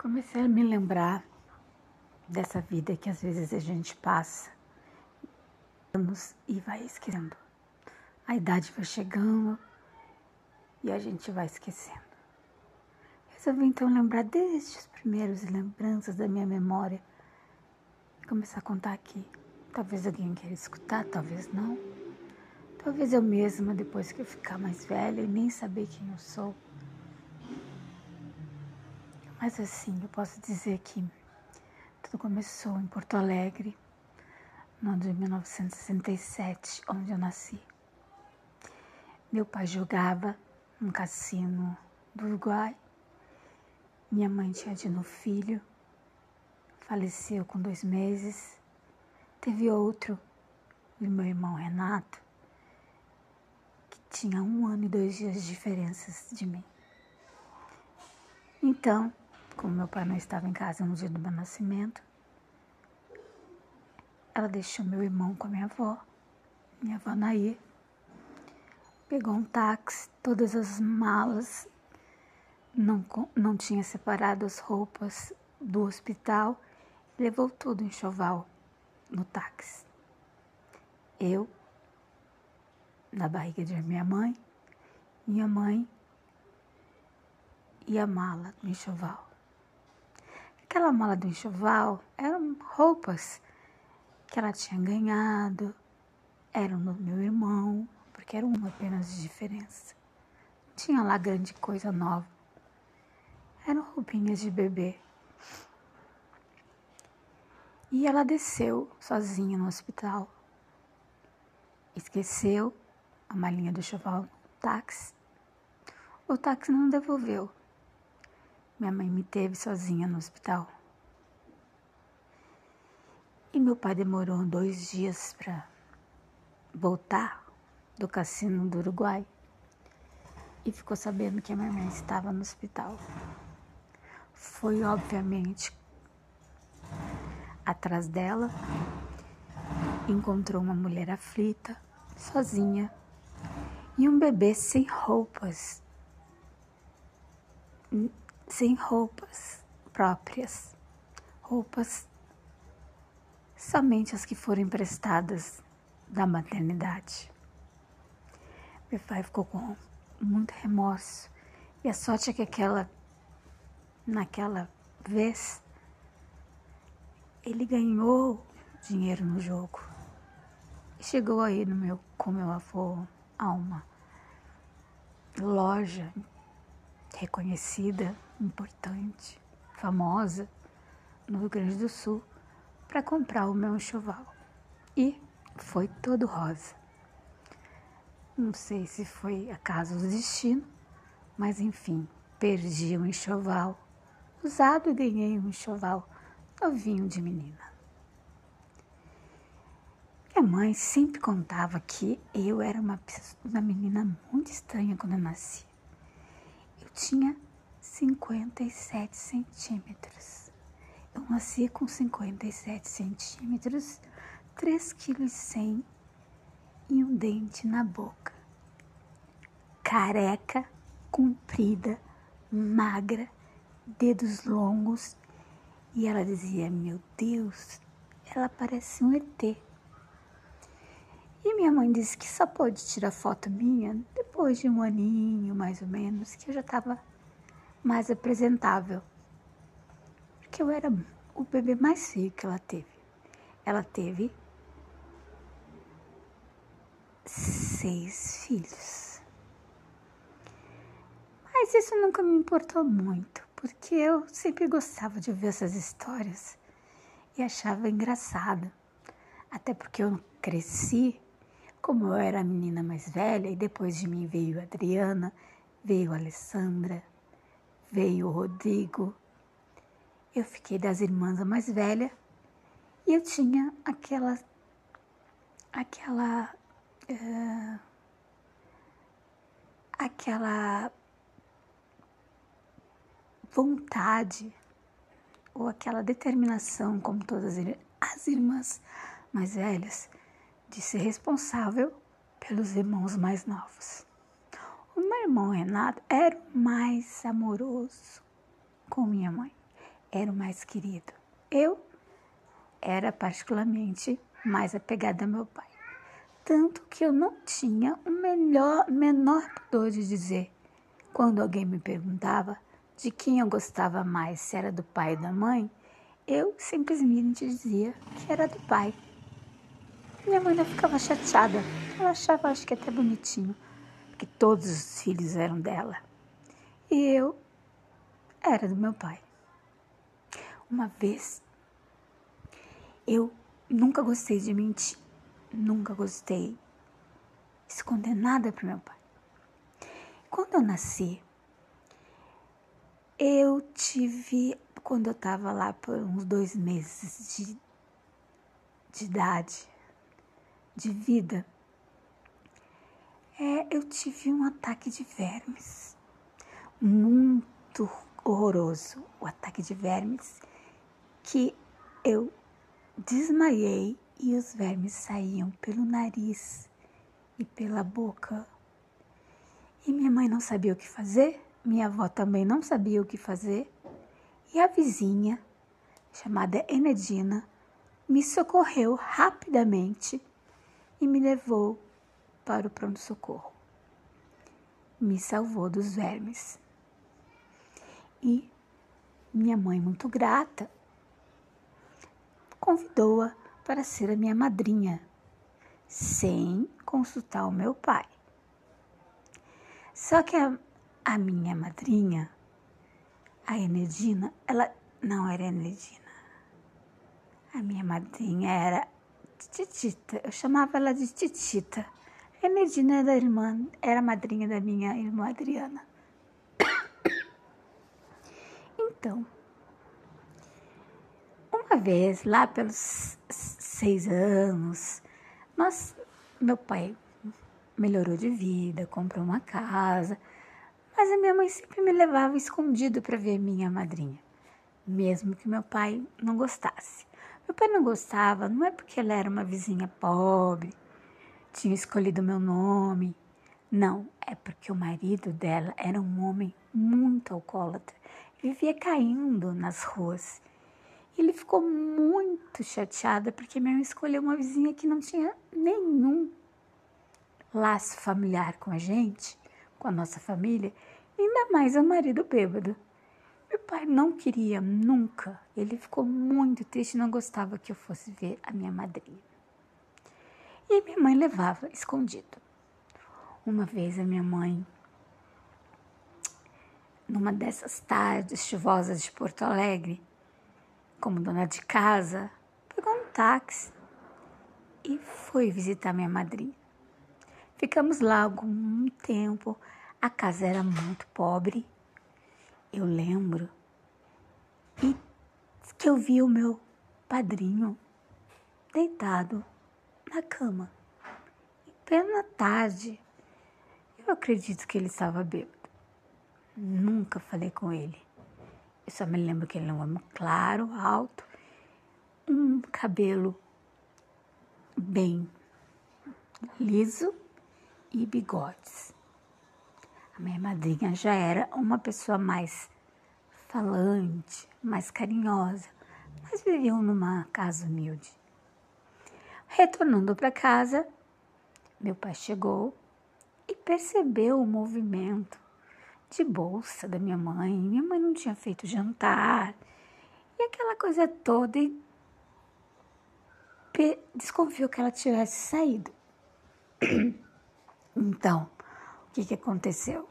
Comecei a me lembrar dessa vida que às vezes a gente passa anos e vai esquecendo. A idade vai chegando e a gente vai esquecendo. Resolvi então lembrar desde os primeiros lembranças da minha memória e começar a contar aqui. Talvez alguém queira escutar, talvez não. Talvez eu mesma, depois que eu ficar mais velha e nem saber quem eu sou. Mas assim, eu posso dizer que tudo começou em Porto Alegre, no ano de 1967, onde eu nasci. Meu pai jogava num cassino do Uruguai. Minha mãe tinha tido um filho, faleceu com dois meses. Teve outro, e meu irmão Renato, que tinha um ano e dois dias de diferenças de mim. Então, como meu pai não estava em casa no dia do meu nascimento, ela deixou meu irmão com a minha avó, minha avó Nair. Pegou um táxi, todas as malas, não, não tinha separado as roupas do hospital, levou tudo em choval no táxi. Eu, na barriga de minha mãe, minha mãe e a mala do enxoval. Aquela mala do enxoval eram roupas que ela tinha ganhado, eram do meu irmão, porque era uma apenas de diferença. Não tinha lá grande coisa nova. Eram roupinhas de bebê. E ela desceu sozinha no hospital. Esqueceu a malinha do enxoval no táxi. O táxi não devolveu. Minha mãe me teve sozinha no hospital. E meu pai demorou dois dias para voltar do cassino do Uruguai e ficou sabendo que a minha mãe estava no hospital. Foi, obviamente, atrás dela, encontrou uma mulher aflita, sozinha, e um bebê sem roupas sem roupas próprias, roupas somente as que foram emprestadas da maternidade. Meu pai ficou com muito remorso e a sorte é que aquela, naquela vez, ele ganhou dinheiro no jogo. Chegou aí no meu, com meu avô a uma loja reconhecida, importante, famosa no Rio Grande do Sul para comprar o meu enxoval. E foi todo rosa. Não sei se foi acaso do destino, mas enfim, perdi um enxoval usado e ganhei um enxoval novinho de menina. Minha mãe sempre contava que eu era uma, uma menina muito estranha quando eu nasci tinha 57 centímetros. Eu nasci com 57 centímetros, 3 quilos e e um dente na boca. Careca, comprida, magra, dedos longos. E ela dizia, meu Deus, ela parece um ET. E minha mãe disse que só pôde tirar foto minha depois de um aninho, mais ou menos, que eu já estava mais apresentável. Porque eu era o bebê mais feio que ela teve. Ela teve seis filhos. Mas isso nunca me importou muito, porque eu sempre gostava de ouvir essas histórias e achava engraçado. Até porque eu cresci como eu era a menina mais velha e depois de mim veio a Adriana, veio a Alessandra, veio o Rodrigo, eu fiquei das irmãs a mais velha e eu tinha aquela aquela uh, aquela vontade ou aquela determinação, como todas as irmãs mais velhas, de ser responsável pelos irmãos mais novos. Meu irmão Renato era o mais amoroso com minha mãe. era o mais querido. Eu era particularmente mais apegada ao meu pai. Tanto que eu não tinha o melhor, menor pudor de dizer, quando alguém me perguntava de quem eu gostava mais, se era do pai ou da mãe, eu simplesmente dizia que era do pai. Minha mãe não ficava chateada, ela achava, acho que até bonitinho, porque todos os filhos eram dela. E eu era do meu pai. Uma vez, eu nunca gostei de mentir, nunca gostei de esconder nada para meu pai. Quando eu nasci, eu tive, quando eu estava lá por uns dois meses de, de idade, de vida, eu tive um ataque de vermes muito horroroso, o ataque de vermes, que eu desmaiei e os vermes saíam pelo nariz e pela boca. E minha mãe não sabia o que fazer, minha avó também não sabia o que fazer, e a vizinha, chamada Enedina, me socorreu rapidamente e me levou para o pronto-socorro. Me salvou dos vermes. E minha mãe, muito grata, convidou-a para ser a minha madrinha, sem consultar o meu pai. Só que a, a minha madrinha, a Enedina, ela não era Enedina. A minha madrinha era Titita. Eu chamava ela de Titita. A Enedina era irmã, era madrinha da minha irmã Adriana. Então, uma vez, lá pelos seis anos, nós, meu pai melhorou de vida, comprou uma casa, mas a minha mãe sempre me levava escondido para ver minha madrinha, mesmo que meu pai não gostasse. Meu pai não gostava, não é porque ela era uma vizinha pobre, tinha escolhido meu nome. Não, é porque o marido dela era um homem muito alcoólatra, vivia caindo nas ruas ele ficou muito chateado porque minha mãe escolheu uma vizinha que não tinha nenhum laço familiar com a gente, com a nossa família, ainda mais o marido bêbado. Meu pai não queria nunca, ele ficou muito triste, não gostava que eu fosse ver a minha madrinha. E minha mãe levava escondido. Uma vez a minha mãe, numa dessas tardes chuvosas de Porto Alegre, como dona de casa, pegou um táxi e foi visitar minha madrinha. Ficamos lá algum tempo. A casa era muito pobre. Eu lembro. E que eu vi o meu padrinho deitado na cama. Em plena tarde. Eu acredito que ele estava bêbado. Nunca falei com ele. Eu só me lembro que ele é um homem claro, alto, um cabelo bem liso e bigodes. A minha madrinha já era uma pessoa mais falante, mais carinhosa, mas viviam numa casa humilde. Retornando para casa, meu pai chegou e percebeu o movimento de bolsa da minha mãe. Minha mãe não tinha feito jantar. E aquela coisa toda. E desconfiou que ela tivesse saído. Então, o que, que aconteceu?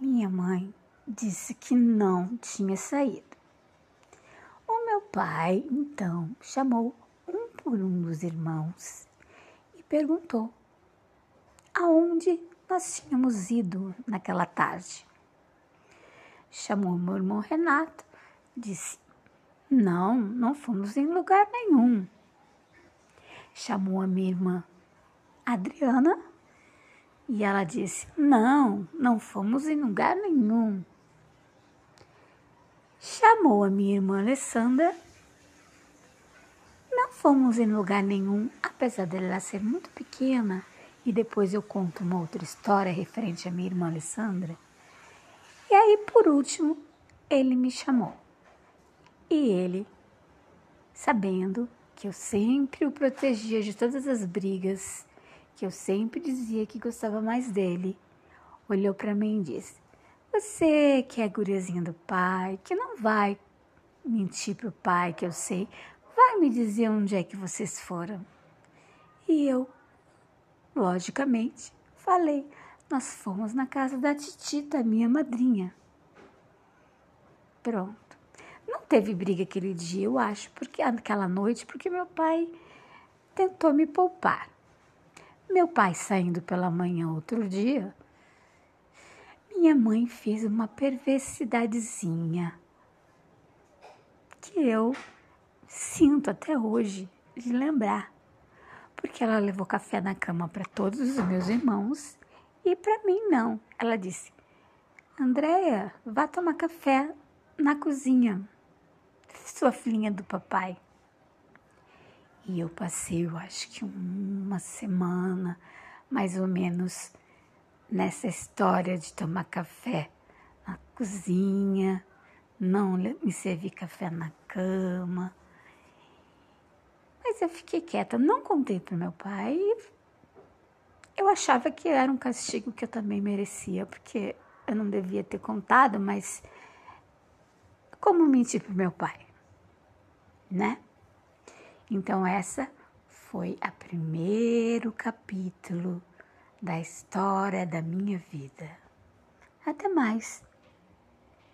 Minha mãe disse que não tinha saído. O meu pai, então, chamou por um dos irmãos e perguntou aonde nós tínhamos ido naquela tarde. Chamou meu irmão Renato, disse: Não, não fomos em lugar nenhum. Chamou a minha irmã Adriana e ela disse: Não, não fomos em lugar nenhum. Chamou a minha irmã Alessandra. Fomos em lugar nenhum, apesar dela ser muito pequena e depois eu conto uma outra história referente à minha irmã Alessandra. E aí, por último, ele me chamou. E ele, sabendo que eu sempre o protegia de todas as brigas, que eu sempre dizia que gostava mais dele, olhou para mim e disse: Você que é guriazinha do pai, que não vai mentir pro pai, que eu sei, me dizer onde é que vocês foram. E eu, logicamente, falei: Nós fomos na casa da Titita, minha madrinha. Pronto. Não teve briga aquele dia, eu acho, porque aquela noite, porque meu pai tentou me poupar. Meu pai saindo pela manhã outro dia, minha mãe fez uma perversidadezinha que eu sinto até hoje de lembrar, porque ela levou café na cama para todos os meus irmãos e para mim não. Ela disse: Andréia, vá tomar café na cozinha, sua filhinha do papai. E eu passei, eu acho que uma semana, mais ou menos, nessa história de tomar café na cozinha, não me servir café na cama. Mas eu fiquei quieta, não contei para meu pai. Eu achava que era um castigo que eu também merecia, porque eu não devia ter contado, mas como mentir para meu pai, né? Então essa foi a primeiro capítulo da história da minha vida. Até mais.